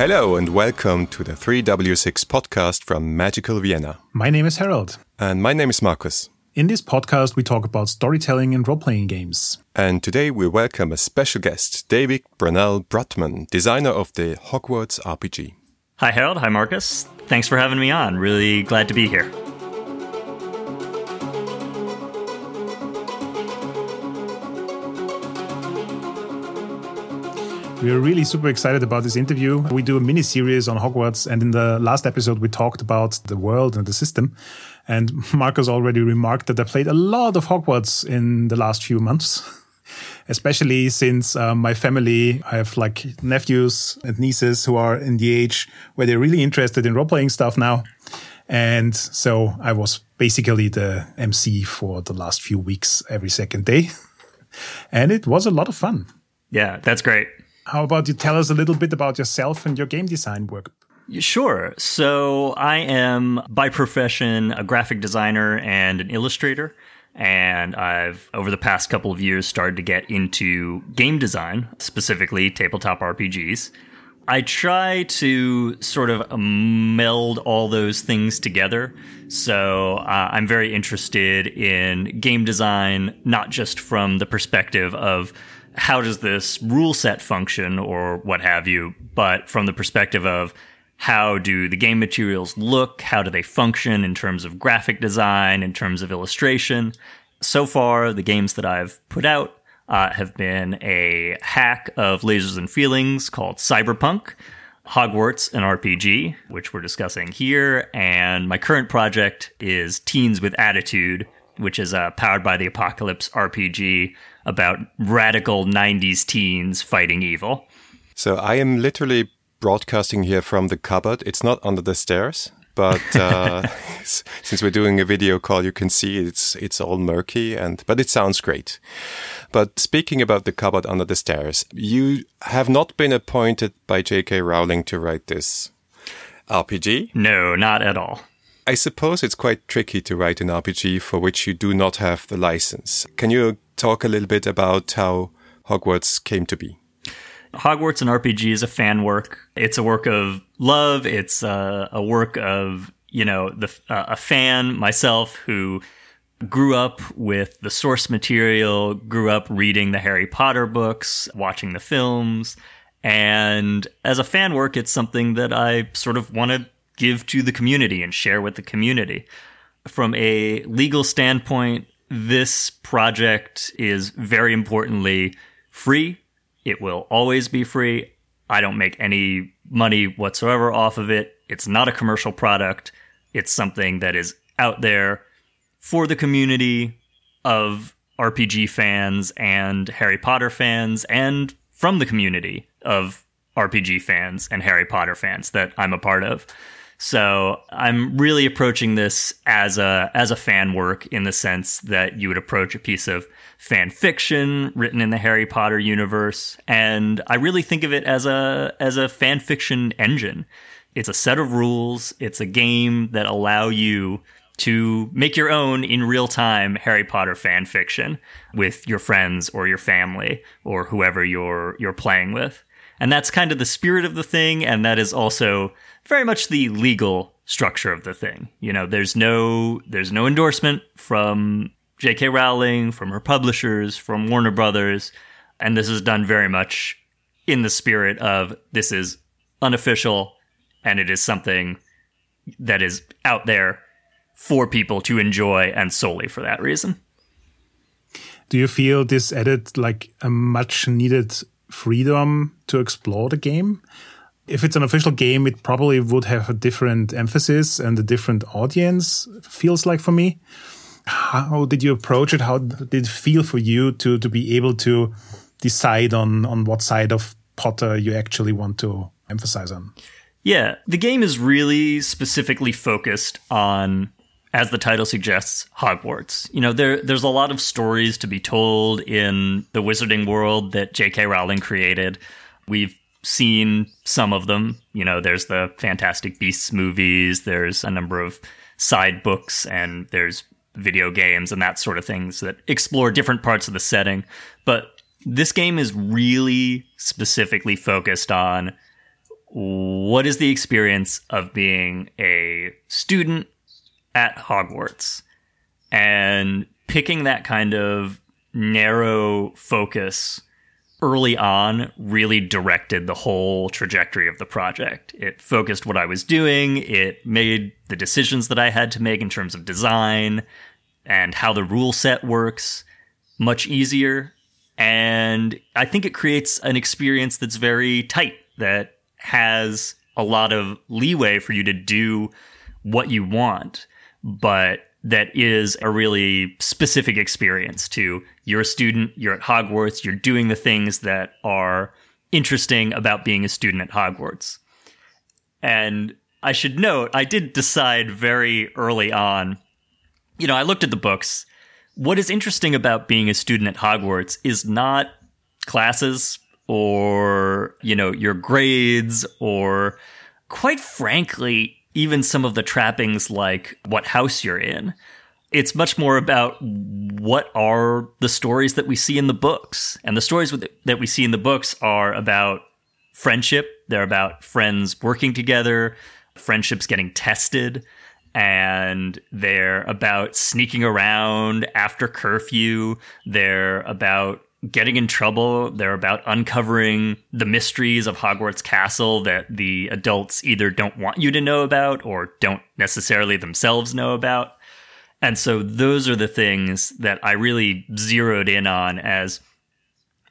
Hello and welcome to the 3W6 podcast from Magical Vienna. My name is Harold. And my name is Markus. In this podcast, we talk about storytelling and role playing games. And today we welcome a special guest, David Brunel Brutman, designer of the Hogwarts RPG. Hi, Harold. Hi, Marcus. Thanks for having me on. Really glad to be here. We are really super excited about this interview. We do a mini series on Hogwarts, and in the last episode, we talked about the world and the system. And Marcus already remarked that I played a lot of Hogwarts in the last few months, especially since uh, my family, I have like nephews and nieces who are in the age where they're really interested in role playing stuff now. And so I was basically the MC for the last few weeks every second day. and it was a lot of fun. Yeah, that's great. How about you tell us a little bit about yourself and your game design work? Sure. So I am by profession a graphic designer and an illustrator. And I've, over the past couple of years, started to get into game design, specifically tabletop RPGs. I try to sort of meld all those things together. So uh, I'm very interested in game design, not just from the perspective of how does this rule set function or what have you, but from the perspective of how do the game materials look? How do they function in terms of graphic design, in terms of illustration? So far, the games that I've put out uh, have been a hack of lasers and feelings called Cyberpunk, Hogwarts, an RPG, which we're discussing here, and my current project is Teens with Attitude, which is a powered by the apocalypse RPG about radical 90s teens fighting evil. So I am literally broadcasting here from the cupboard. It's not under the stairs, but uh, since we're doing a video call, you can see it's it's all murky and but it sounds great. But speaking about the cupboard under the stairs, you have not been appointed by J.K. Rowling to write this RPG. No, not at all. I suppose it's quite tricky to write an RPG for which you do not have the license. Can you talk a little bit about how Hogwarts came to be? Hogwarts and RPG is a fan work. It's a work of love. It's a, a work of you know the uh, a fan myself who grew up with the source material, grew up reading the Harry Potter books, watching the films, and as a fan work, it's something that I sort of want to give to the community and share with the community. From a legal standpoint, this project is very importantly free. It will always be free. I don't make any money whatsoever off of it. It's not a commercial product. It's something that is out there for the community of RPG fans and Harry Potter fans and from the community of RPG fans and Harry Potter fans that I'm a part of. So I'm really approaching this as a as a fan work in the sense that you would approach a piece of fan fiction written in the Harry Potter universe, and I really think of it as a as a fan fiction engine. It's a set of rules. It's a game that allow you to make your own in real time Harry Potter fan fiction with your friends or your family or whoever you're you're playing with. And that's kind of the spirit of the thing and that is also very much the legal structure of the thing. You know, there's no there's no endorsement from J.K. Rowling, from her publishers, from Warner Brothers, and this is done very much in the spirit of this is unofficial and it is something that is out there for people to enjoy and solely for that reason. Do you feel this added like a much needed freedom to explore the game? if it's an official game, it probably would have a different emphasis and a different audience, feels like for me. How did you approach it? How did it feel for you to, to be able to decide on, on what side of Potter you actually want to emphasize on? Yeah, the game is really specifically focused on, as the title suggests, Hogwarts. You know, there there's a lot of stories to be told in the wizarding world that J.K. Rowling created. We've seen some of them. You know, there's the Fantastic Beasts movies, there's a number of side books, and there's video games and that sort of things that explore different parts of the setting. But this game is really specifically focused on what is the experience of being a student at Hogwarts and picking that kind of narrow focus early on really directed the whole trajectory of the project. It focused what I was doing, it made the decisions that I had to make in terms of design and how the rule set works much easier. And I think it creates an experience that's very tight, that has a lot of leeway for you to do what you want, but that is a really specific experience to you're a student, you're at Hogwarts, you're doing the things that are interesting about being a student at Hogwarts. And I should note, I did decide very early on, you know, I looked at the books. What is interesting about being a student at Hogwarts is not classes or, you know, your grades or quite frankly, even some of the trappings like what house you're in. It's much more about what are the stories that we see in the books. And the stories that we see in the books are about friendship, they're about friends working together, friendships getting tested, and they're about sneaking around after curfew, they're about getting in trouble. They're about uncovering the mysteries of Hogwarts Castle that the adults either don't want you to know about or don't necessarily themselves know about. And so those are the things that I really zeroed in on as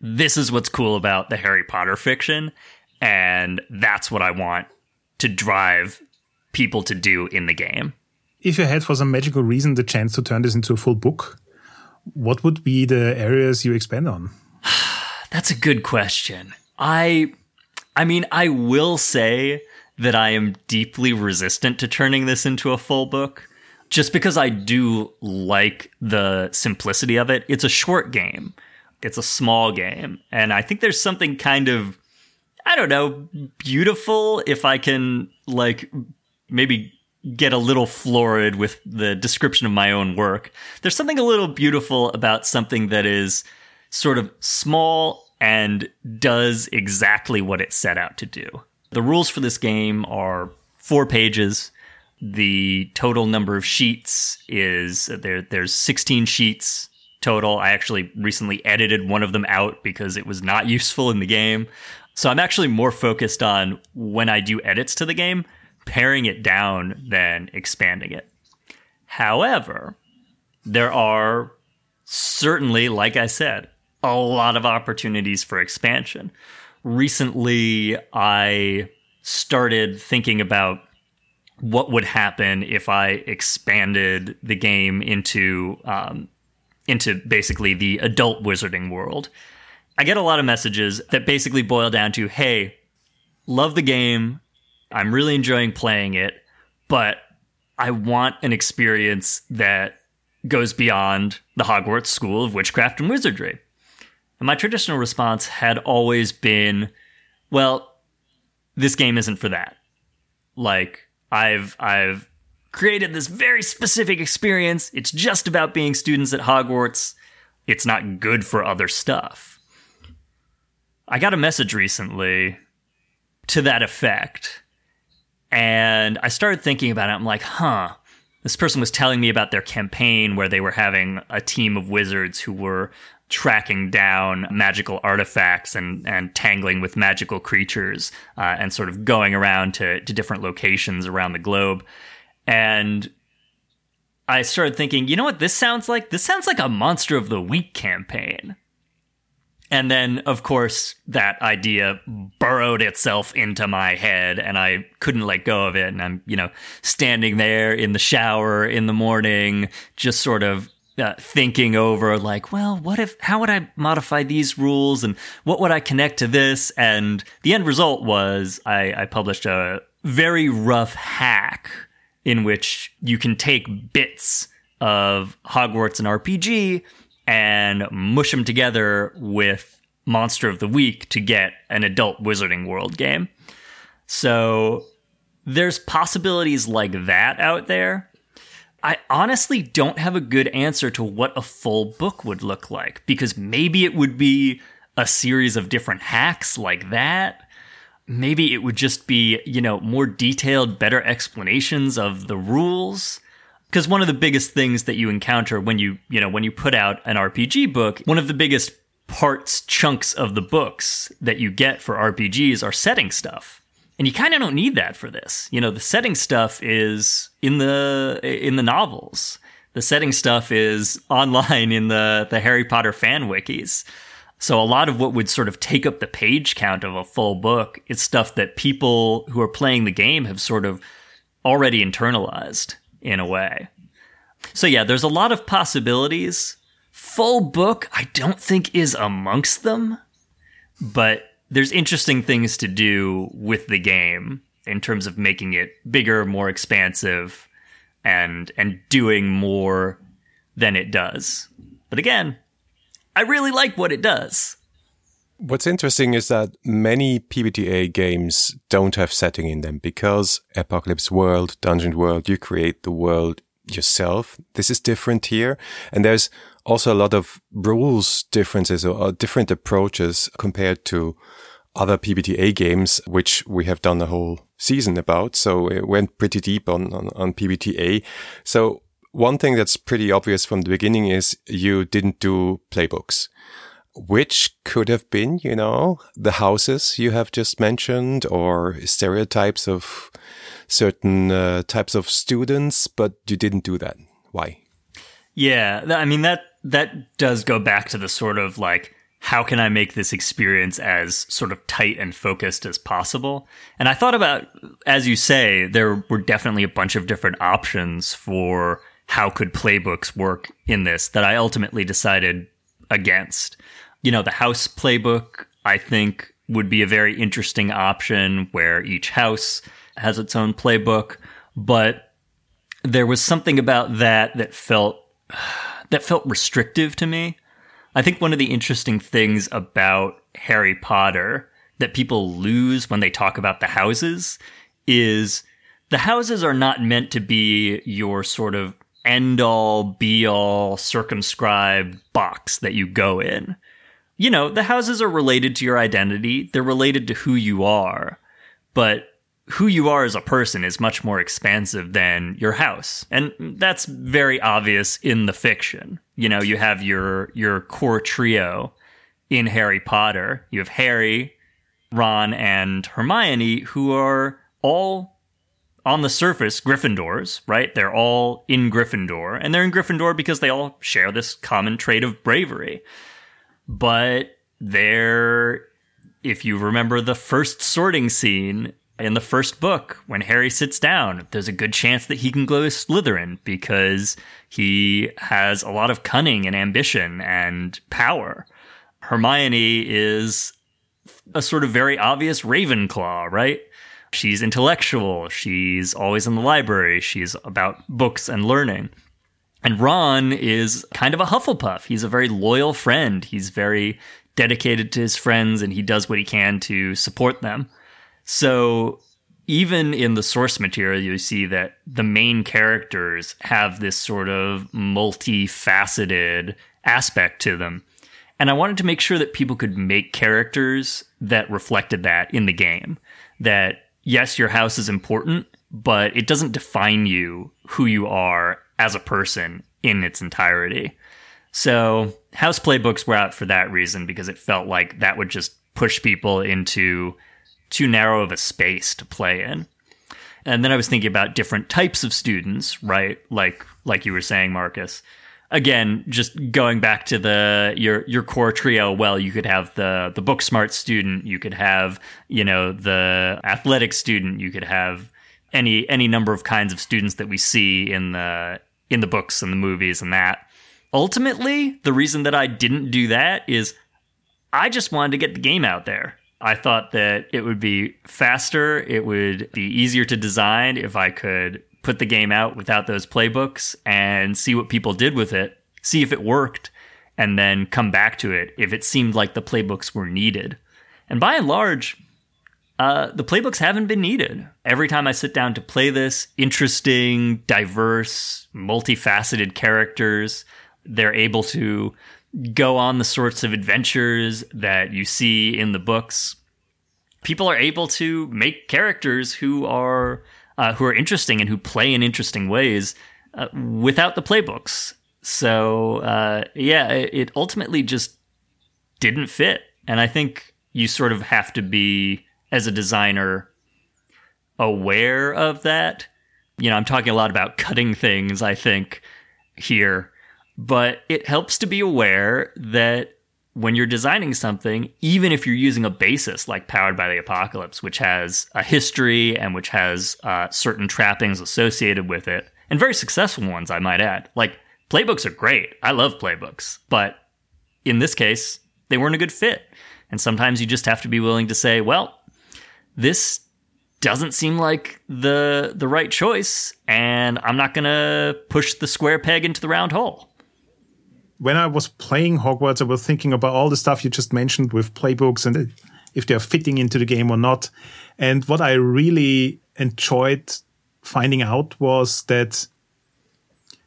this is what's cool about the Harry Potter fiction. And that's what I want to drive people to do in the game. If you had, for some magical reason, the chance to turn this into a full book, what would be the areas you expand on? That's a good question. I I mean, I will say that I am deeply resistant to turning this into a full book just because I do like the simplicity of it. It's a short game. It's a small game, and I think there's something kind of I don't know, beautiful if I can like maybe get a little florid with the description of my own work. There's something a little beautiful about something that is sort of small and does exactly what it set out to do. The rules for this game are four pages. The total number of sheets is there. There's 16 sheets total. I actually recently edited one of them out because it was not useful in the game. So I'm actually more focused on when I do edits to the game, paring it down than expanding it. However, there are certainly, like I said, a lot of opportunities for expansion. Recently, I started thinking about what would happen if I expanded the game into um, into basically the adult wizarding world. I get a lot of messages that basically boil down to, "Hey, love the game. I'm really enjoying playing it, but I want an experience that goes beyond the Hogwarts School of Witchcraft and Wizardry. And my traditional response had always been, well, this game isn't for that. Like I've I've created this very specific experience. It's just about being students at Hogwarts. It's not good for other stuff. I got a message recently to that effect and I started thinking about it. I'm like, huh, this person was telling me about their campaign where they were having a team of wizards who were tracking down magical artifacts and, and tangling with magical creatures uh, and sort of going around to, to different locations around the globe. And I started thinking, you know what this sounds like? This sounds like a Monster of the Week campaign. And then, of course, that idea burrowed itself into my head and I couldn't let go of it. And I'm, you know, standing there in the shower in the morning, just sort of uh, thinking over, like, well, what if, how would I modify these rules and what would I connect to this? And the end result was I, I published a very rough hack in which you can take bits of Hogwarts and RPG and mush them together with Monster of the Week to get an adult Wizarding World game. So there's possibilities like that out there. I honestly don't have a good answer to what a full book would look like because maybe it would be a series of different hacks like that. maybe it would just be, you know, more detailed, better explanations of the rules. Because one of the biggest things that you encounter when you, you know, when you put out an RPG book, one of the biggest parts, chunks of the books that you get for RPGs are setting stuff. And you kind of don't need that for this. You know, the setting stuff is in the in the novels. The setting stuff is online in the the Harry Potter fan wikis. So a lot of what would sort of take up the page count of a full book is stuff that people who are playing the game have sort of already internalized in a way. So yeah, there's a lot of possibilities. Full book, I don't think is amongst them, but there's interesting things to do with the game in terms of making it bigger, more expansive, and and doing more than it does. But again, I really like what it does. What's interesting is that many PBTA games don't have setting in them because Apocalypse World, Dungeon World, you create the world yourself. This is different here. And there's also a lot of rules differences or different approaches compared to other PBTA games, which we have done a whole season about. So it went pretty deep on, on, on PBTA. So one thing that's pretty obvious from the beginning is you didn't do playbooks, which could have been, you know, the houses you have just mentioned or stereotypes of certain uh, types of students, but you didn't do that. Why? Yeah, I mean that that does go back to the sort of like how can I make this experience as sort of tight and focused as possible? And I thought about, as you say, there were definitely a bunch of different options for how could playbooks work in this that I ultimately decided against. You know, the house playbook, I think, would be a very interesting option where each house has its own playbook, but there was something about that that felt that felt restrictive to me. I think one of the interesting things about Harry Potter that people lose when they talk about the houses is the houses are not meant to be your sort of end all be all circumscribed box that you go in. You know, the houses are related to your identity, they're related to who you are, but who you are as a person is much more expansive than your house. And that's very obvious in the fiction. You know, you have your your core trio in Harry Potter. You have Harry, Ron, and Hermione who are all on the surface Gryffindors, right? They're all in Gryffindor, and they're in Gryffindor because they all share this common trait of bravery. But they're, if you remember the first sorting scene in the first book, when Harry sits down, there's a good chance that he can go Slytherin because he has a lot of cunning and ambition and power. Hermione is a sort of very obvious Ravenclaw, right? She's intellectual. She's always in the library. She's about books and learning. And Ron is kind of a Hufflepuff. He's a very loyal friend. He's very dedicated to his friends and he does what he can to support them. So even in the source material, you see that the main characters have this sort of multifaceted aspect to them. And I wanted to make sure that people could make characters that reflected that in the game. That yes, your house is important, but it doesn't define you who you are as a person in its entirety. So, house playbooks were out for that reason because it felt like that would just push people into too narrow of a space to play in. And then I was thinking about different types of students, right? Like like you were saying, Marcus again, just going back to the your your core trio, well, you could have the the book smart student, you could have, you know, the athletic student, you could have any any number of kinds of students that we see in the in the books and the movies and that. Ultimately, the reason that I didn't do that is I just wanted to get the game out there. I thought that it would be faster, it would be easier to design if I could put the game out without those playbooks and see what people did with it, see if it worked, and then come back to it if it seemed like the playbooks were needed. And by and large, uh, the playbooks haven't been needed. Every time I sit down to play this, interesting, diverse, multifaceted characters, they're able to go on the sorts of adventures that you see in the books. people are able to make characters who are uh, who are interesting and who play in interesting ways uh, without the playbooks. So uh, yeah, it, it ultimately just didn't fit, and I think you sort of have to be as a designer aware of that. You know, I'm talking a lot about cutting things. I think here, but it helps to be aware that when you're designing something, even if you're using a basis like Powered by the Apocalypse, which has a history and which has uh, certain trappings associated with it, and very successful ones, I might add. Like, playbooks are great. I love playbooks. But in this case, they weren't a good fit. And sometimes you just have to be willing to say, well, this doesn't seem like the the right choice and I'm not going to push the square peg into the round hole when I was playing Hogwarts, I was thinking about all the stuff you just mentioned with playbooks and if they're fitting into the game or not. And what I really enjoyed finding out was that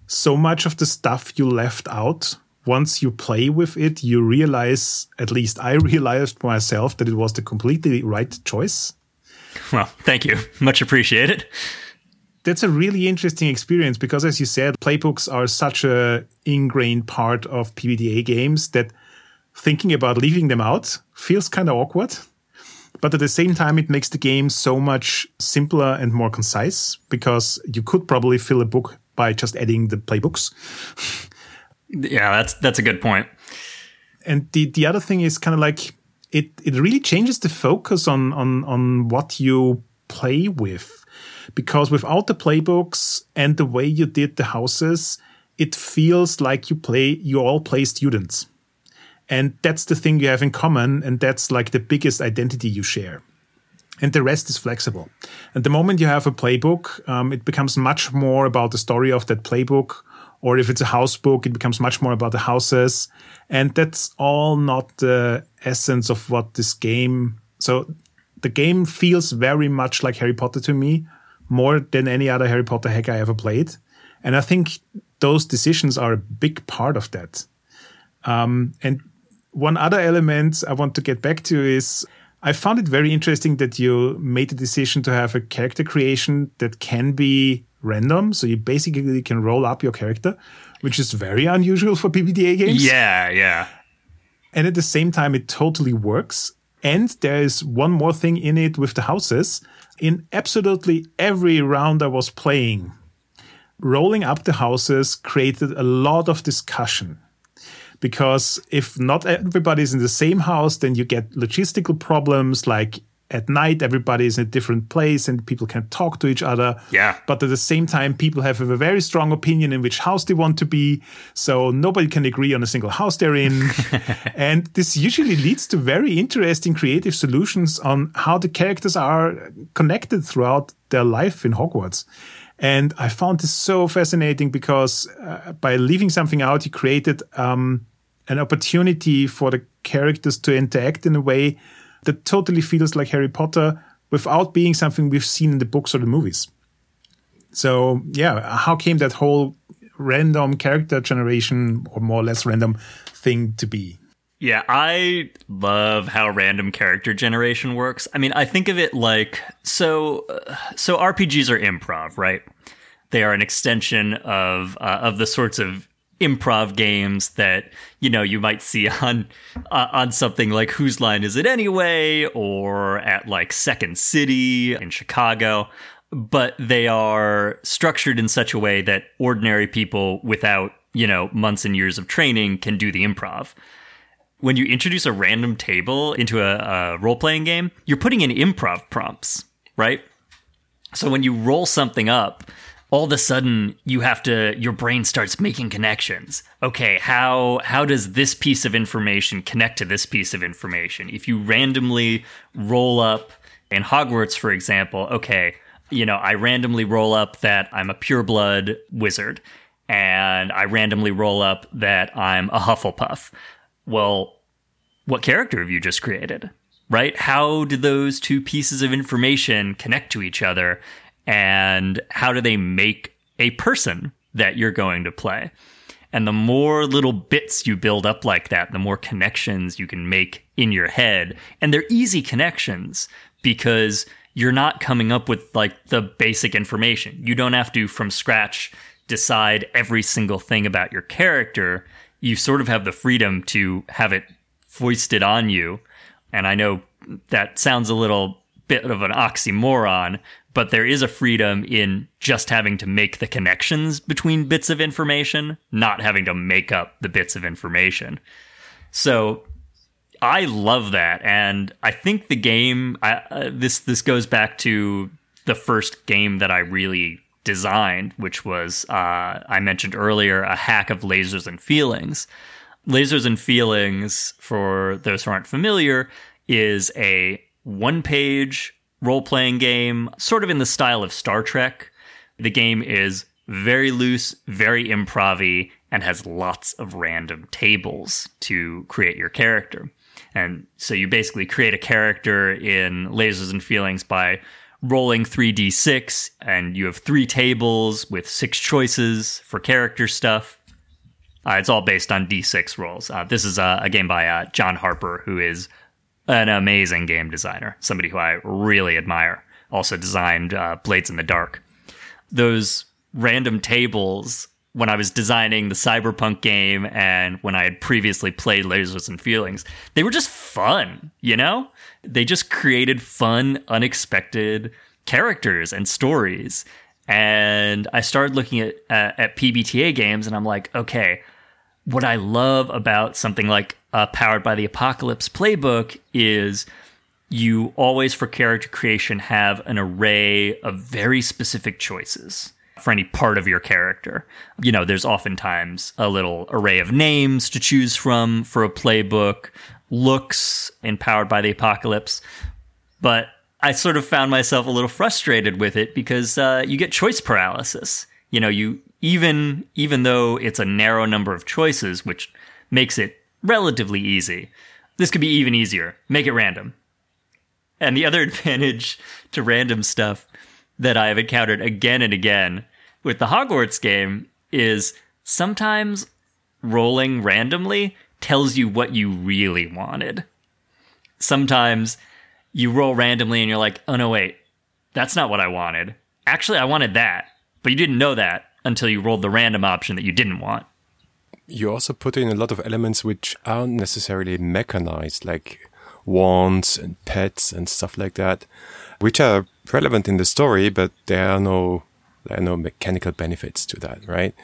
so much of the stuff you left out, once you play with it, you realize, at least I realized myself, that it was the completely right choice. Well, thank you. Much appreciated that's a really interesting experience because as you said playbooks are such a ingrained part of PBTA games that thinking about leaving them out feels kind of awkward but at the same time it makes the game so much simpler and more concise because you could probably fill a book by just adding the playbooks yeah that's that's a good point. point and the the other thing is kind of like it it really changes the focus on on on what you play with because without the playbooks and the way you did the houses, it feels like you play, you all play students. And that's the thing you have in common. And that's like the biggest identity you share. And the rest is flexible. And the moment you have a playbook, um, it becomes much more about the story of that playbook. Or if it's a house book, it becomes much more about the houses. And that's all not the essence of what this game. So the game feels very much like Harry Potter to me, more than any other Harry Potter hack I ever played. And I think those decisions are a big part of that. Um, and one other element I want to get back to is I found it very interesting that you made the decision to have a character creation that can be random. So you basically can roll up your character, which is very unusual for PBTA games. Yeah, yeah. And at the same time, it totally works. And there is one more thing in it with the houses in absolutely every round I was playing, rolling up the houses created a lot of discussion. Because if not everybody's in the same house, then you get logistical problems like at night everybody is in a different place and people can talk to each other. Yeah. But at the same time people have a very strong opinion in which house they want to be. So nobody can agree on a single house they're in. And this usually leads to very interesting creative solutions on how the characters are connected throughout their life in hogwarts. And i found this so fascinating because uh, by leaving something out you created um, an opportunity for the characters to interact in a way that totally feels like Harry Potter without being something we've seen in the books or the movies. So, yeah, how came that whole random character generation or more or less random thing to be? Yeah, I love how random character generation works. I mean, I think of it like so so RPGs are improv, right? They are an extension of uh, of the sorts of improv games that you know you might see on uh, on something like whose line is it anyway or at like second city in chicago. But they are structured in such a way that ordinary people without you know months and years of training can do the improv. When you introduce a random table into a, a role-playing game you're putting in improv prompts right? So when you roll something up all of a sudden you have to your brain starts making connections. Okay how how does this piece of information connect to this piece of information? If you randomly roll up in hogwarts for example okay you know i randomly roll up that i'm a pureblood wizard and i randomly roll up that i'm a hufflepuff. Well what character have you just created? Right? How do those two pieces of information connect to each other and how do they make a person that you're going to play? And the more little bits you build up like that, the more connections you can make in your head. And they're easy connections because you're not coming up with like the basic information. You don't have to, from scratch, decide every single thing about your character. You sort of have the freedom to have it foisted on you. And I know that sounds a little bit of an oxymoron, but there is a freedom in just having to make the connections between bits of information, not having to make up the bits of information. So I love that, and I think the game. I, uh, this this goes back to the first game that I really designed, which was uh, I mentioned earlier, a hack of lasers and feelings. Lasers and feelings, for those who aren't familiar, is a one-page role-playing game, sort of in the style of Star Trek. The game is very loose, very improv and has lots of random tables to create your character. And so you basically create a character in Lasers and Feelings by rolling 3d6, and you have three tables with six choices for character stuff. Uh, it's all based on d6 rolls. Uh, this is a, a game by uh, John Harper, who is an amazing game designer, somebody who I really admire. Also designed uh, Blades in the Dark. Those random tables when I was designing the cyberpunk game and when I had previously played Lasers and Feelings, they were just fun, you know? They just created fun, unexpected characters and stories. And I started looking at, uh, at PBTA games and I'm like, okay, what I love about something like uh, Powered by the Apocalypse playbook is you always, for character creation, have an array of very specific choices for any part of your character. You know, there's oftentimes a little array of names to choose from for a playbook, looks empowered by the apocalypse. But I sort of found myself a little frustrated with it because uh, you get choice paralysis. You know, you even even though it's a narrow number of choices, which makes it relatively easy. This could be even easier. Make it random. And the other advantage to random stuff that I have encountered again and again with the Hogwarts game is sometimes rolling randomly tells you what you really wanted. Sometimes you roll randomly and you're like, oh no, wait, that's not what I wanted. Actually, I wanted that, but you didn't know that until you rolled the random option that you didn't want. You also put in a lot of elements which aren't necessarily mechanized, like wands and pets and stuff like that, which are relevant in the story, but there are no there are no mechanical benefits to that, right?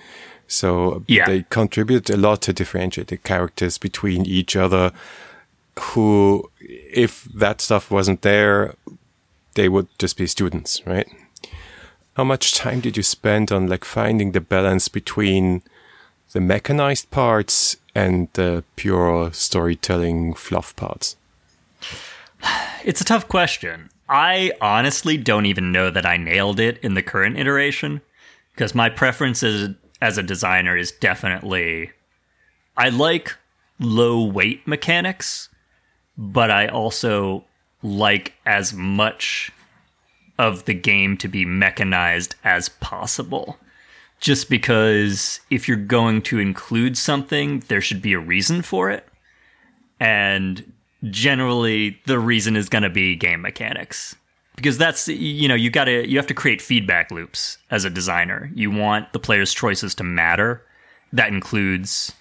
So yeah. they contribute a lot to differentiate the characters between each other. Who, if that stuff wasn't there, they would just be students, right? How much time did you spend on like finding the balance between the mechanized parts and the pure storytelling fluff parts? It's a tough question. I honestly don't even know that I nailed it in the current iteration because my preference as, as a designer is definitely I like low weight mechanics, but I also like as much of the game to be mechanized as possible. Just because if you're going to include something, there should be a reason for it. And generally the reason is going to be game mechanics. Because that's you know you got to you have to create feedback loops as a designer. You want the player's choices to matter. That includes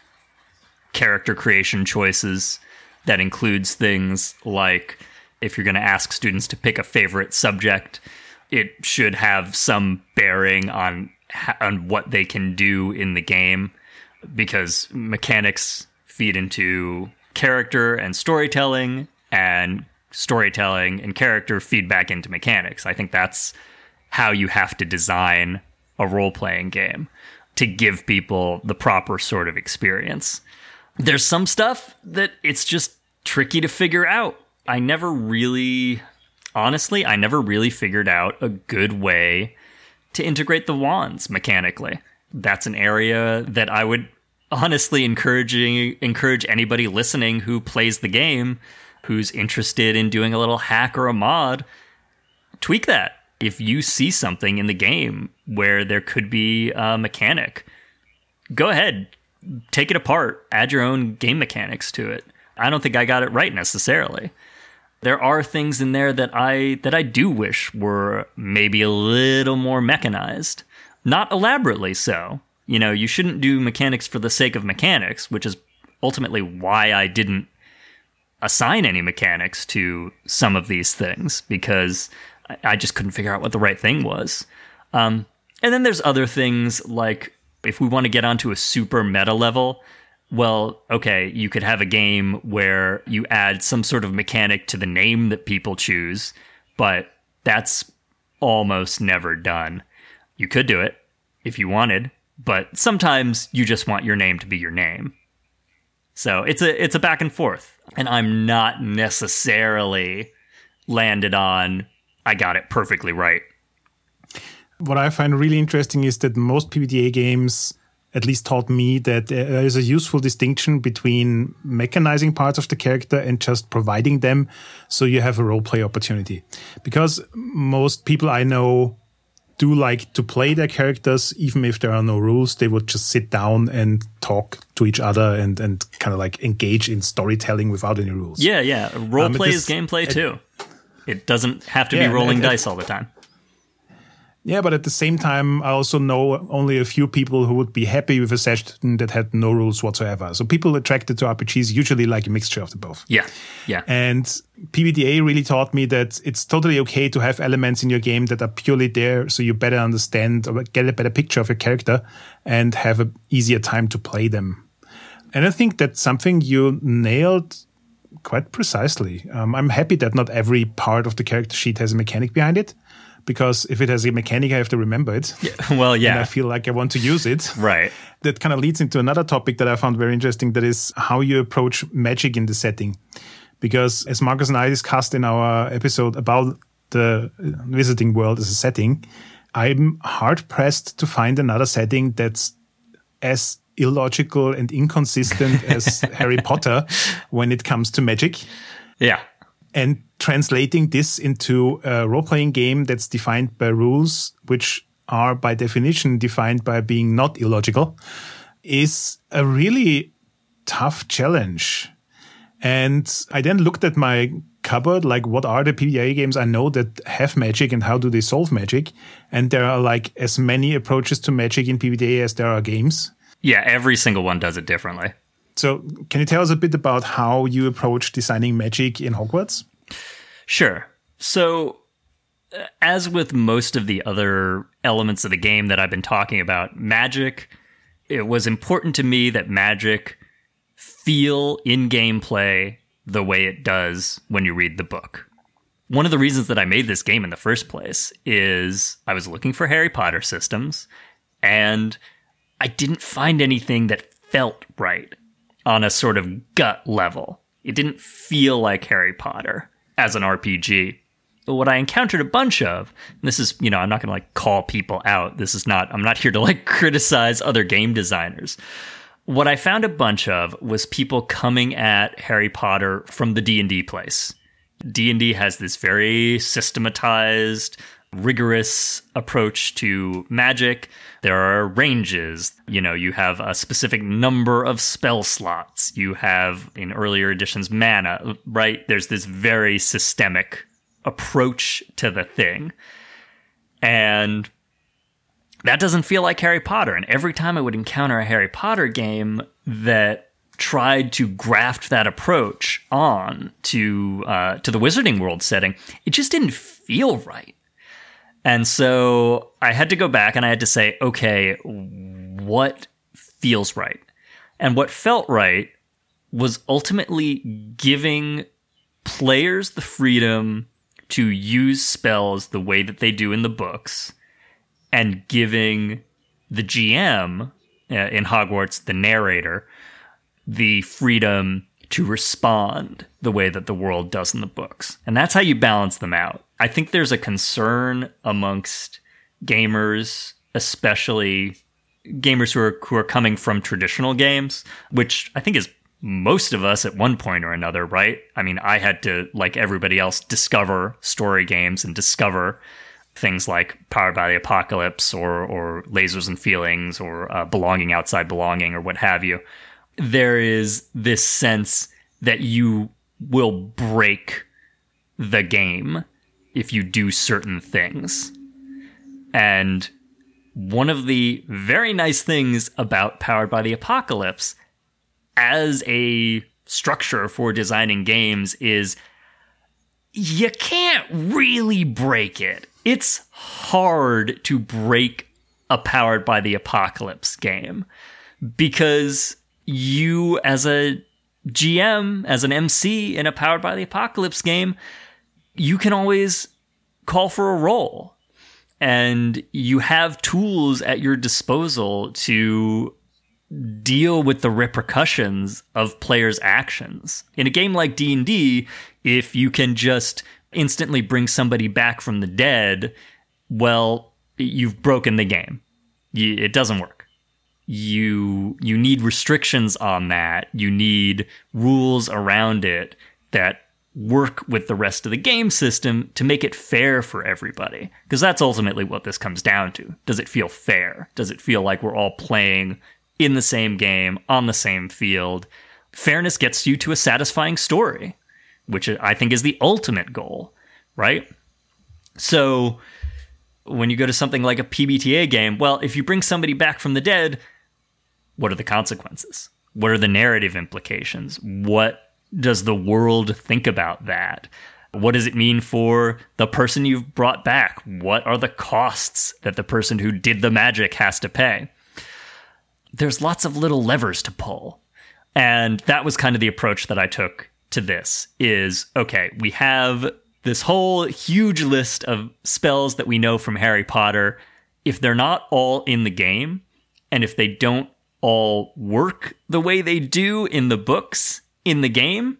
character creation choices. That includes things like if you're going to ask students to pick a favorite subject it should have some bearing on on what they can do in the game because mechanics feed into character and storytelling and storytelling and character feedback into mechanics. I think that's how you have to design a role playing game to give people the proper sort of experience. There's some stuff that it's just tricky to figure out. I never really, honestly, I never really figured out a good way to integrate the wands mechanically. That's an area that I would honestly encouraging encourage anybody listening who plays the game who's interested in doing a little hack or a mod tweak that if you see something in the game where there could be a mechanic go ahead take it apart, add your own game mechanics to it. I don't think I got it right necessarily. There are things in there that I that I do wish were maybe a little more mechanized. Not elaborately so. You know, you shouldn't do mechanics for the sake of mechanics, which is ultimately why I didn't assign any mechanics to some of these things because I just couldn't figure out what the right thing was. Um, and then there's other things like if we want to get onto a super meta level, well, okay, you could have a game where you add some sort of mechanic to the name that people choose, but that's almost never done. You could do it if you wanted, but sometimes you just want your name to be your name. So it's a it's a back and forth, and I'm not necessarily landed on I got it perfectly right. What I find really interesting is that most PBTA games at least taught me that there is a useful distinction between mechanizing parts of the character and just providing them so you have a role play opportunity. Because most people I know do like to play their characters, even if there are no rules, they would just sit down and talk to each other and, and kind of like engage in storytelling without any rules. Yeah, yeah. Role um, play is gameplay too. It doesn't have to yeah, be rolling dice all the time. Yeah, but at the same time, I also know only a few people who would be happy with a session that had no rules whatsoever. So people attracted to RPGs usually like a mixture of the both. Yeah, yeah. And PBTA really taught me that it's totally okay to have elements in your game that are purely there so you better understand or get a better picture of your character and have an easier time to play them. And I think that's something you nailed quite precisely. Um, I'm happy that not every part of the character sheet has a mechanic behind it because if it has a mechanic, I have to remember it. Yeah. Well, yeah. And I feel like I want to use it. Right. That kind of leads into another topic that I found very interesting that is how you approach magic in the setting. Because as Marcus and I discussed in our episode about the uh, Wizarding World as a setting, I'm hard pressed to find another setting that's as illogical and inconsistent as Harry Potter when it comes to magic. Yeah and translating this into a role playing game that's defined by rules, which are by definition defined by being not illogical, is a really tough challenge. And I then looked at my cupboard, like what are the PBTA games I know that have magic and how do they solve magic? And there are like as many approaches to magic in PBTA as there are games. Yeah, every single one does it differently. So, can you tell us a bit about how you approach designing magic in Hogwarts? Sure. So, uh, as with most of the other elements of the game that I've been talking about, magic, it was important to me that magic feel in gameplay the way it does when you read the book. One of the reasons that I made this game in the first place is I was looking for Harry Potter systems and I didn't find anything that felt right on a sort of gut level. It didn't feel like Harry Potter as an RPG. But what I encountered a bunch of, this is, you know, I'm not going to like call people out. This is not, I'm not here to like criticize other game designers. What I found a bunch of was people coming at Harry Potter from the D&D place. D&D has this very systematized rigorous approach to magic. There are ranges. You know, you have a specific number of spell slots. You have, in earlier editions, mana, right? There's this very systemic approach to the thing. And that doesn't feel like Harry Potter. And every time I would encounter a Harry Potter game that tried to graft that approach on to uh, to the Wizarding World setting, it just didn't feel right. And so I had to go back and I had to say, okay, what feels right? And what felt right was ultimately giving players the freedom to use spells the way that they do in the books and giving the GM uh, in Hogwarts, the narrator, the freedom to respond the way that the world does in the books. And that's how you balance them out. I think there's a concern amongst gamers, especially gamers who are who are coming from traditional games, which I think is most of us at one point or another, right? I mean, I had to like everybody else discover story games and discover things like Powered by the Apocalypse or, or Lasers and Feelings or uh, Belonging Outside Belonging or what have you, there is this sense that you will break the game if you do certain things. And one of the very nice things about Powered by the Apocalypse as a structure for designing games is you can't really break it. It's hard to break a Powered by the Apocalypse game because you, as a GM, as an MC in a Powered by the Apocalypse game, you can always call for a roll and you have tools at your disposal to deal with the repercussions of players' actions. In a game like D&D, if you can just instantly bring somebody back from the dead, well, you've broken the game. it doesn't work. You you need restrictions on that. You need rules around it that work with the rest of the game system to make it fair for everybody. Because that's ultimately what this comes down to. Does it feel fair? Does it feel like we're all playing in the same game, on the same field? Fairness gets you to a satisfying story, which I think is the ultimate goal, right? So when you go to something like a PBTA game, well, if you bring somebody back from the dead, what are the consequences? What are the narrative implications? What does the world think about that? What does it mean for the person you've brought back? What are the costs that the person who did the magic has to pay? There's lots of little levers to pull. And that was kind of the approach that I took to this is okay, we have this whole huge list of spells that we know from Harry Potter. If they're not all in the game, and if they don't all work the way they do in the books, in the game,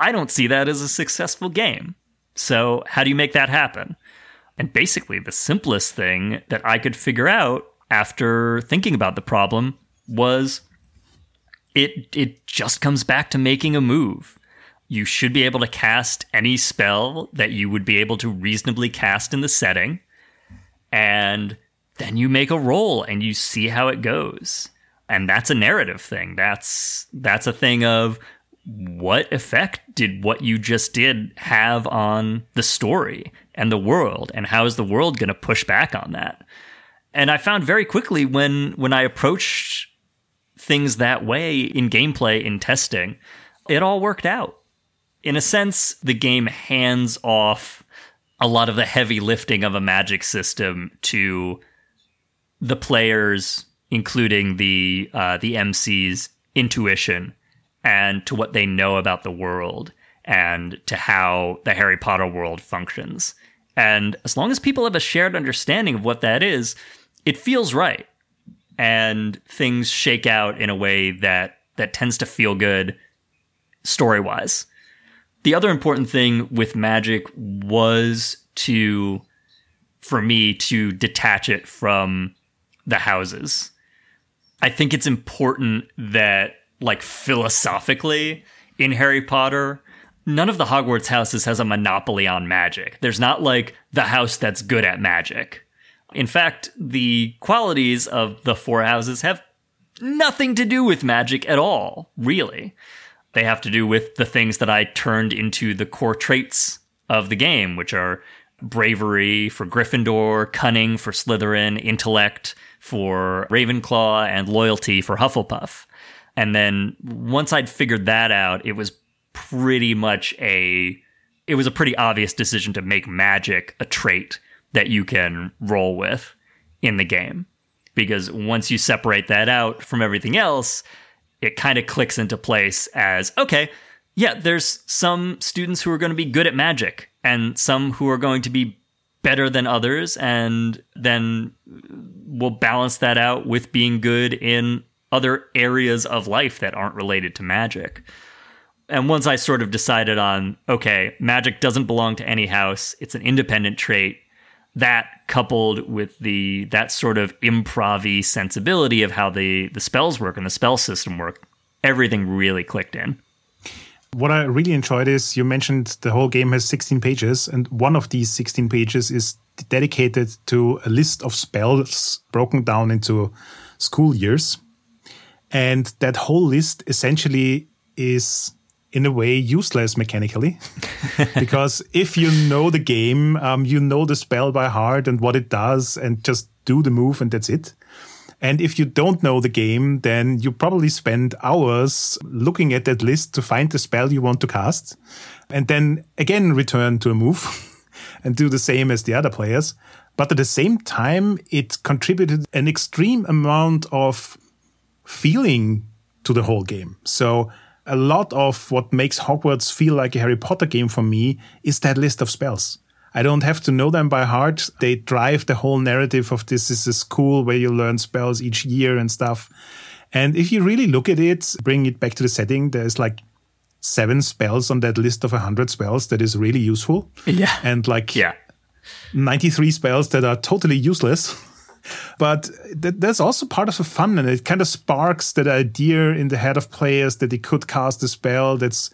I don't see that as a successful game. So, how do you make that happen? And basically, the simplest thing that I could figure out after thinking about the problem was it it just comes back to making a move. You should be able to cast any spell that you would be able to reasonably cast in the setting and then you make a roll and you see how it goes and that's a narrative thing. That's that's a thing of what effect did what you just did have on the story and the world and how is the world going to push back on that? And I found very quickly when when I approached things that way in gameplay in testing, it all worked out. In a sense, the game hands off a lot of the heavy lifting of a magic system to the players including the uh, the MC's intuition and to what they know about the world and to how the Harry Potter world functions. And as long as people have a shared understanding of what that is, it feels right. And things shake out in a way that that tends to feel good story-wise. The other important thing with magic was to for me to detach it from the houses I think it's important that, like, philosophically, in Harry Potter, none of the Hogwarts houses has a monopoly on magic. There's not like the house that's good at magic. In fact, the qualities of the four houses have nothing to do with magic at all, really. They have to do with the things that I turned into the core traits of the game, which are bravery for Gryffindor, cunning for Slytherin, intellect for Ravenclaw and loyalty for Hufflepuff. And then once I'd figured that out, it was pretty much a it was a pretty obvious decision to make magic a trait that you can roll with in the game. Because once you separate that out from everything else, it kind of clicks into place as okay, yeah, there's some students who are going to be good at magic and some who are going to be better than others and then uh, we'll balance that out with being good in other areas of life that aren't related to magic. And once I sort of decided on, okay, magic doesn't belong to any house, it's an independent trait, that coupled with the that sort of improv sensibility of how the, the spells work and the spell system work, everything really clicked in. What I really enjoyed is you mentioned the whole game has 16 pages, and one of these 16 pages is dedicated to a list of spells broken down into school years. And that whole list essentially is in a way useless mechanically because if you know the game um, you know the spell by heart and what it does and just do the move and that's it and if you don't know the game then you probably spend hours looking at that list to find the spell you want to cast and then again return to a move and do the same as the other players but at the same time it contributed an extreme amount of feeling to the whole game so a lot of what makes Hogwarts feel like a Harry Potter game for me is that list of spells. I don't have to know them by heart. They drive the whole narrative of this is a school where you learn spells each year and stuff. And if you really look at it, bring it back to the setting, there's like seven spells on that list of 100 spells that is really useful. Yeah. And like yeah. 93 spells that are totally useless. But th- that's also part of the fun, and it kind of sparks that idea in the head of players that they could cast a spell that's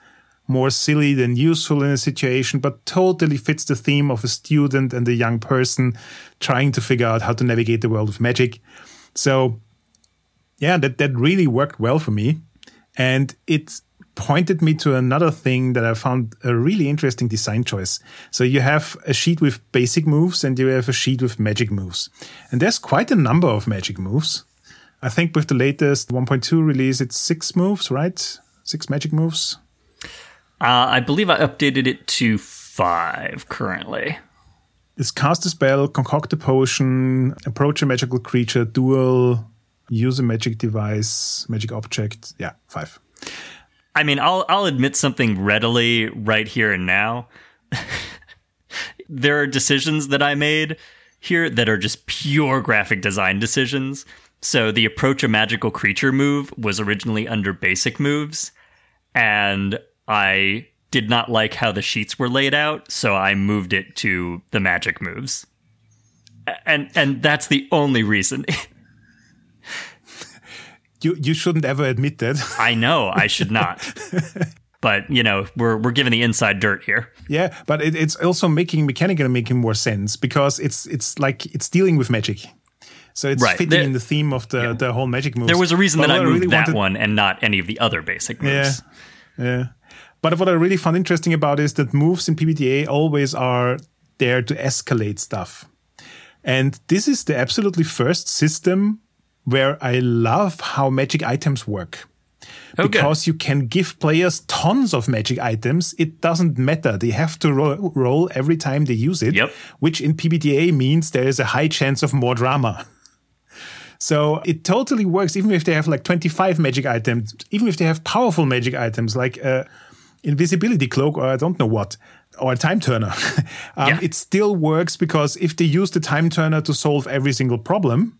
more silly than useful in a situation, but totally fits the theme of a student and a young person trying to figure out how to navigate the world of magic. So, yeah, that, that really worked well for me. And it pointed me to another thing that I found a really interesting design choice. So you have a sheet with basic moves and you have a sheet with magic moves. And there's quite a number of magic moves. I think with the latest 1.2 release, it's six moves, right? Six magic moves. Uh, I believe I updated it to five currently. It's cast a spell, concoct a potion, approach a magical creature, duel, use a magic device, magic object. Yeah, five. I mean, I'll I'll admit something readily right here and now. there are decisions that I made here that are just pure graphic design decisions. So the approach a magical creature move was originally under basic moves, and I did not like how the sheets were laid out, so I moved it to the magic moves. And and that's the only reason. you you shouldn't ever admit that. I know I should not. but you know we're we're giving the inside dirt here. Yeah, but it, it's also making mechanically making more sense because it's it's like it's dealing with magic. So it's Right. fitting There- in the theme of the, the whole magic moves. There was a reason But that I moved really that wanted- one and not any of the other basic Yeah, moves. yeah. But what I really found interesting about is that moves in PBTA always are there to escalate stuff. And this is the absolutely first system where I love how magic items work. Good. because you can give players tons of magic items. It doesn't matter. They have to ro- roll every time they use it, Yep. which in PBTA means there is a high chance of more drama. So it totally works, even if they have like 25 magic items, even if they have powerful magic items like uh, invisibility cloak or I don't know what, or a time turner. um, Yeah. It still works because if they use the time turner to solve every single problem,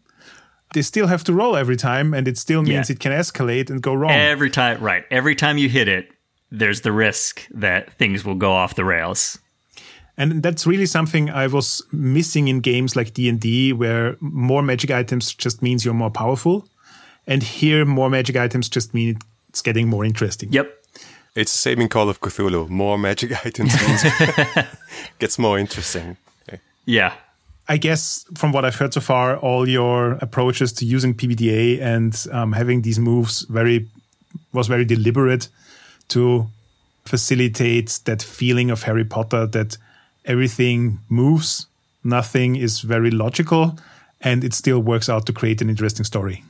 they still have to roll every time, and it still means Yeah. it can escalate and go wrong. Every time, right? Every time you hit it, there's the risk that things will go off the rails. and that's really something I was missing in games like D and D, where more magic items just means you're more powerful, and here more magic items just mean it's getting more interesting. Yep. It's the same in Call of Cthulhu. More magic items means gets more interesting. Yeah. I guess from what I've heard so far, all your approaches to using PBTA and um, having these moves very was very deliberate to facilitate that feeling of Harry Potter that everything moves, nothing is very logical, and it still works out to create an interesting story.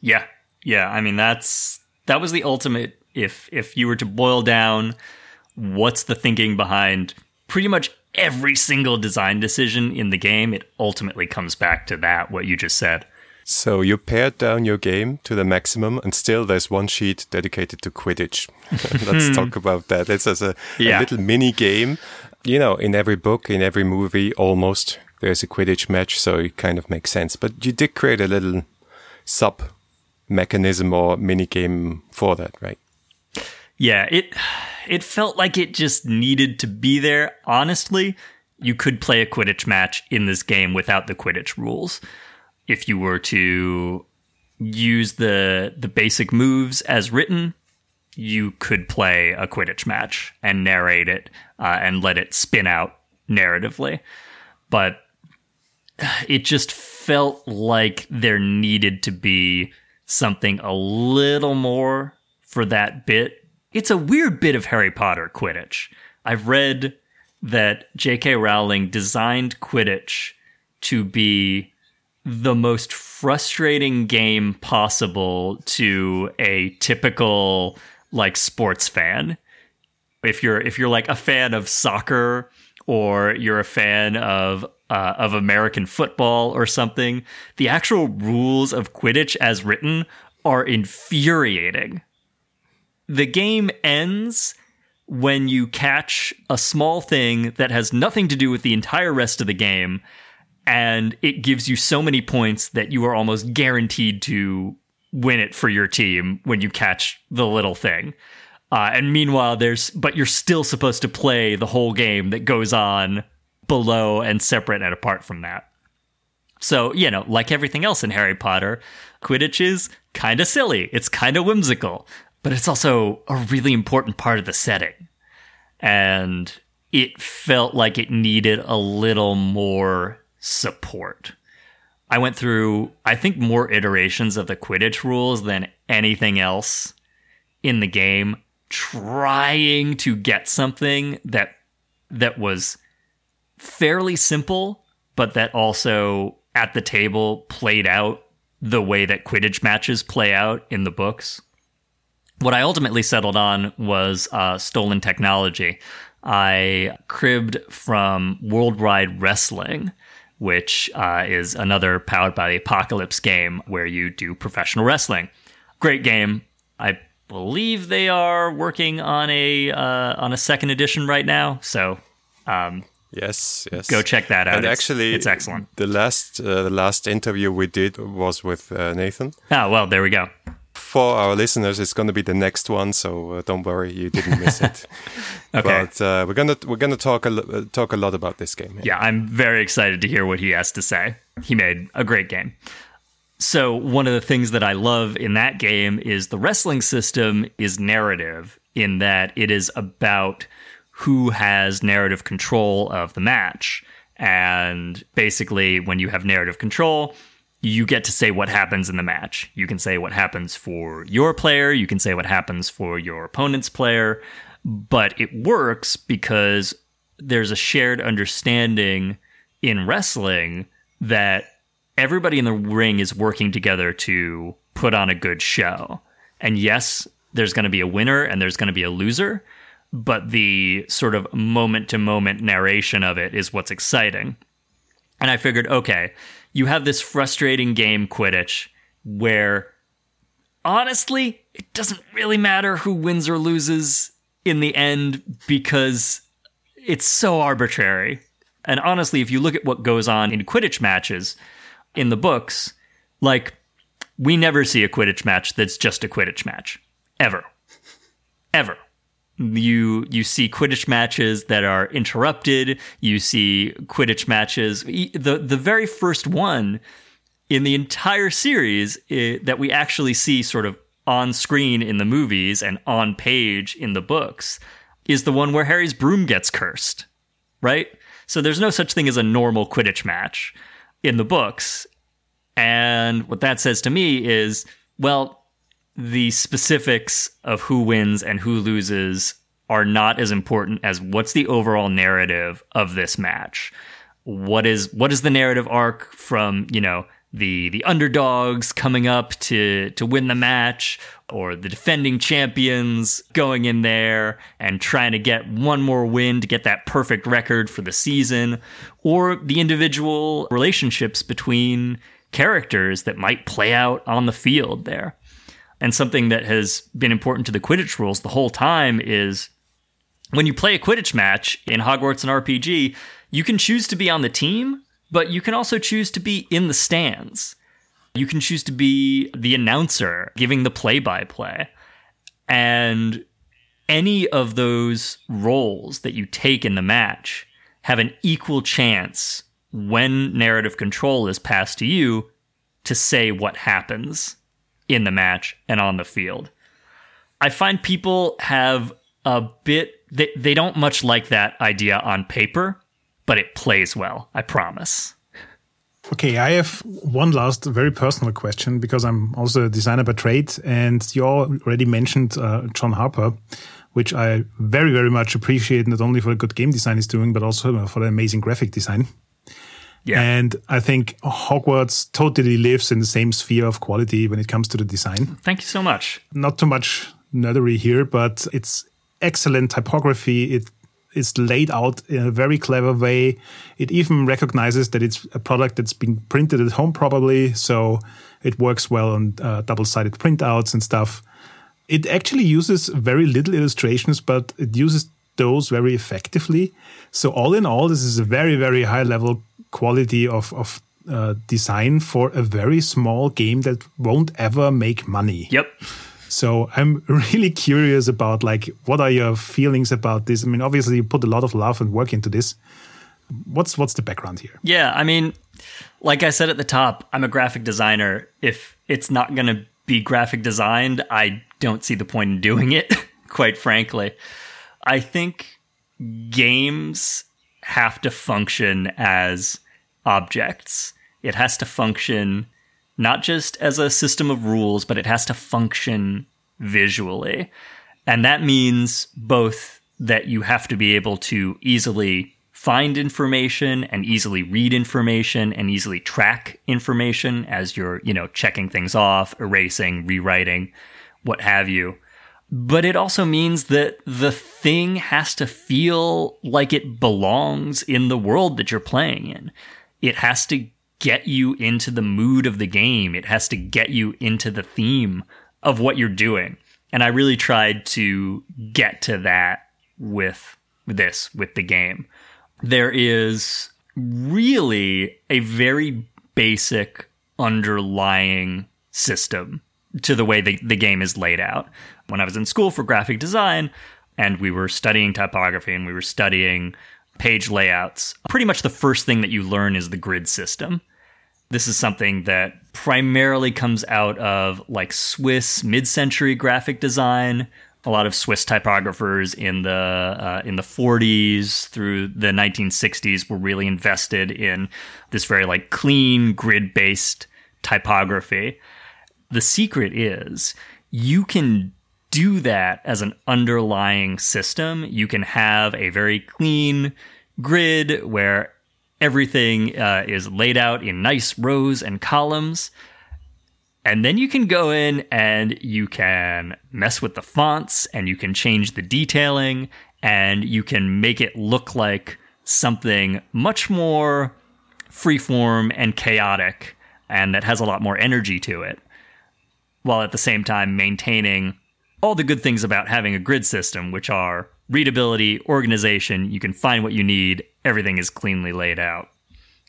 Yeah. Yeah. I mean, that's that was the ultimate. If if you were to boil down, what's the thinking behind pretty much every single design decision in the game, it ultimately comes back to that. What you just said. So you pared down your game to the maximum, and still there's one sheet dedicated to Quidditch. Let's hmm. talk about that. It's as a, Yeah. a little mini game. You know, in every book, in every movie, almost there's a Quidditch match, so it kind of makes sense. But you did create a little sub mechanism or mini game for that, right? Yeah, it it felt like it just needed to be there. Honestly, you could play a Quidditch match in this game without the Quidditch rules. If you were to use the the basic moves as written, you could play a Quidditch match and narrate it uh, and let it spin out narratively. But it just felt like there needed to be something a little more for that bit. It's a weird bit of Harry Potter Quidditch. I've read that J.K. Rowling designed Quidditch to be the most frustrating game possible to a typical like sports fan. If you're if you're like a fan of soccer or you're a fan of uh, of American football or something, the actual rules of Quidditch as written are infuriating. The game ends when you catch a small thing that has nothing to do with the entire rest of the game, and it gives you so many points that you are almost guaranteed to win it for your team when you catch the little thing. Uh, and meanwhile, there's, but you're still supposed to play the whole game that goes on below and separate and apart from that. So, you know, like everything else in Harry Potter, Quidditch is kind of silly. It's kind of whimsical, but it's also a really important part of the setting. And it felt like it needed a little more support. I went through, I think, more iterations of the Quidditch rules than anything else in the game, trying to get something that that was fairly simple, but that also at the table played out the way that Quidditch matches play out in the books. What I ultimately settled on was uh, stolen technology. I cribbed from Worldwide Wrestling, which uh, is another powered by the Apocalypse game where you do professional wrestling. Great game. I believe they are working on a uh, on a second edition right now. So um, Yes, yes. Go check that out. And it's, actually, it's excellent. The last uh, the last interview we did was with uh, Nathan. Ah, well, there we go. For our listeners, it's going to be the next one, so uh, don't worry, you didn't miss it. okay. But uh, we're gonna we're gonna talk a uh, talk a lot about this game. Yeah. yeah, I'm very excited to hear what he has to say. He made a great game. So one of the things that I love in that game is the wrestling system is narrative in that it is about who has narrative control of the match. And basically, when you have narrative control, you get to say what happens in the match. You can say what happens for your player, you can say what happens for your opponent's player, but it works because there's a shared understanding in wrestling that everybody in the ring is working together to put on a good show. And yes, there's going to be a winner and there's going to be a loser, but the sort of moment to moment narration of it is what's exciting. And I figured, okay, you have this frustrating game, Quidditch, where honestly, it doesn't really matter who wins or loses in the end because it's so arbitrary. And honestly, if you look at what goes on in Quidditch matches in the books, like, we never see a Quidditch match that's just a Quidditch match. Ever. Ever you you see Quidditch matches that are interrupted. You see Quidditch matches. The the very first one in the entire series it, that we actually see sort of on screen in the movies and on page in the books is the one where Harry's broom gets cursed, right? So there's no such thing as a normal Quidditch match in the books. And what that says to me is, well, the specifics of who wins and who loses are not as important as what's the overall narrative of this match. What is what is the narrative arc from, you know, the the underdogs coming up to to win the match or the defending champions going in there and trying to get one more win to get that perfect record for the season or the individual relationships between characters that might play out on the field there. And something that has been important to the Quidditch rules the whole time is when you play a Quidditch match in Hogwarts and RPG, you can choose to be on the team, but you can also choose to be in the stands. You can choose to be the announcer giving the play by play. And any of those roles that you take in the match have an equal chance when narrative control is passed to you to say what happens in the match and on the field. I find people have a bit they they don't much like that idea on paper, but it plays well, I promise. Okay, I have one last very personal question because I'm also a designer by trade, and you already mentioned uh, John Harper, which I very, very much appreciate, not only for the good game design he's doing, but also for the amazing graphic design. Yeah. And I think Hogwarts totally lives in the same sphere of quality when it comes to the design. Thank you so much. Not too much nerdery here, but it's excellent typography. It is laid out in a very clever way. It even recognizes that it's a product that's been printed at home, probably. So it works well on uh, double sided printouts and stuff. It actually uses very little illustrations, but it uses those very effectively. So, all in all, this is a very, very high level quality of, of uh, design for a very small game that won't ever make money. Yep. So I'm really curious about like what are your feelings about this? I mean, obviously you put a lot of love and work into this. What's what's the background here? Yeah, I mean, like I said at the top, I'm a graphic designer. If it's not going to be graphic designed, I don't see the point in doing it, quite frankly. I think games have to function as objects. It has to function not just as a system of rules, but it has to function visually. And that means both that you have to be able to easily find information and easily read information and easily track information as you're, you know, checking things off, erasing, rewriting, what have you. But it also means that the thing has to feel like it belongs in the world that you're playing in. It has to get you into the mood of the game. It has to get you into the theme of what you're doing. And I really tried to get to that with this, with the game. There is really a very basic underlying system to the way the, the game is laid out. When I was in school for graphic design and we were studying typography and we were studying page layouts, pretty much the first thing that you learn is the grid system. This is something that primarily comes out of like Swiss mid-century graphic design. A lot of Swiss typographers in the uh, in the 40s through the 1960s were really invested in this very like clean grid-based typography. The secret is you can do that as an underlying system. You can have a very clean grid where Everything uh, is laid out in nice rows and columns. And then you can go in and you can mess with the fonts and you can change the detailing and you can make it look like something much more freeform and chaotic and that has a lot more energy to it while at the same time maintaining all the good things about having a grid system, which are readability, organization, you can find what you need, everything is cleanly laid out.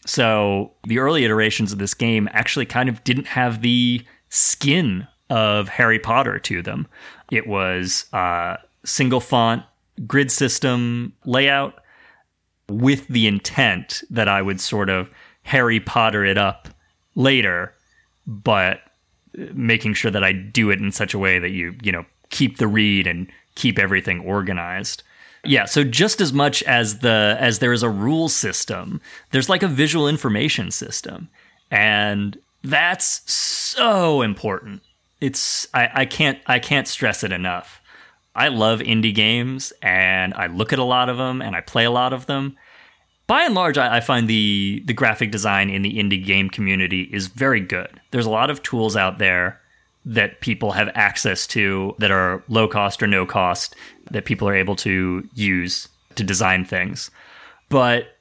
So the early iterations of this game actually kind of didn't have the skin of Harry Potter to them. It was a single font grid system layout with the intent that I would sort of Harry Potter it up later, but making sure that I do it in such a way that you, you know, keep the read and keep everything organized. Yeah, so just as much as the as there is a rule system, there's like a visual information system. And that's so important. It's I, I can't I can't stress it enough. I love indie games and I look at a lot of them and I play a lot of them. By and large, I, I find the the graphic design in the indie game community is very good. There's a lot of tools out there that people have access to that are low cost or no cost that people are able to use to design things. But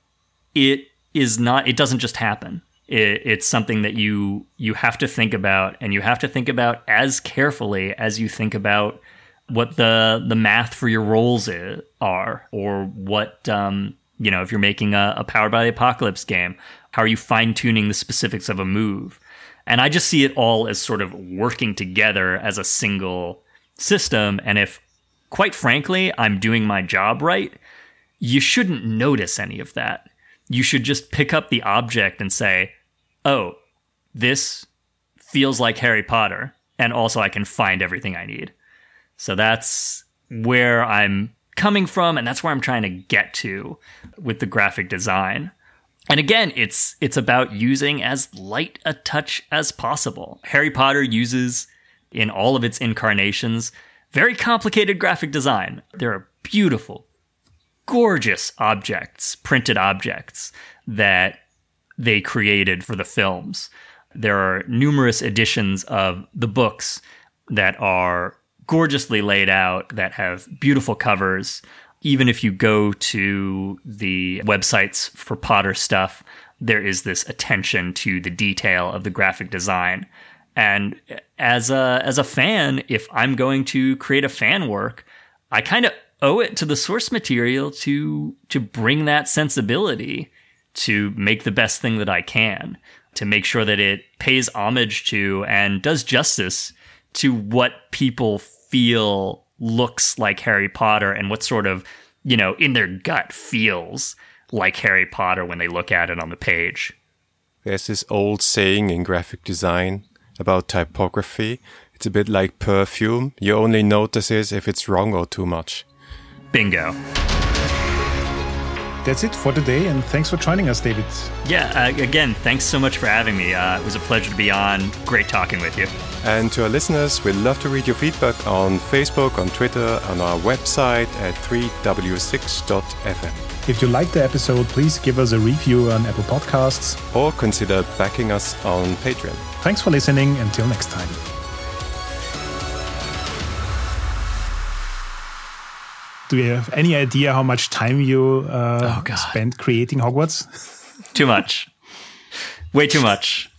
it is not it doesn't just happen. It, it's something that you you have to think about and you have to think about as carefully as you think about what the the math for your rolls is, are or what um, you know if you're making a, a powered by the apocalypse game how are you fine tuning the specifics of a move and I just see it all as sort of working together as a single system. And if, quite frankly, I'm doing my job right, you shouldn't notice any of that. You should just pick up the object and say, oh, this feels like Harry Potter. And also, I can find everything I need. So that's where I'm coming from. And that's where I'm trying to get to with the graphic design. And again, it's it's about using as light a touch as possible. Harry Potter uses in all of its incarnations very complicated graphic design. There are beautiful, gorgeous objects, printed objects that they created for the films. There are numerous editions of the books that are gorgeously laid out, that have beautiful covers. Even if you go to the websites for Potter stuff, there is this attention to the detail of the graphic design. And as a as a fan, if I'm going to create a fan work, I kind of owe it to the source material to to bring that sensibility to make the best thing that I can, to make sure that it pays homage to and does justice to what people feel looks like Harry Potter and what sort of, you know, in their gut feels like Harry Potter when they look at it on the page. There's this old saying in graphic design about typography. It's a bit like perfume. You only notice it if it's wrong or too much. Bingo. That's it for today, and thanks for joining us, David. Yeah, uh, again, thanks so much for having me. Uh, it was a pleasure to be on. Great talking with you. And to our listeners, we'd love to read your feedback on Facebook, on Twitter, on our website at 3w6.fm. If you liked the episode, please give us a review on Apple Podcasts. Or consider backing us on Patreon. Thanks for listening. Until next time. Do you have any idea how much time you uh, Oh, spent creating Hogwarts? Too much. Way too much.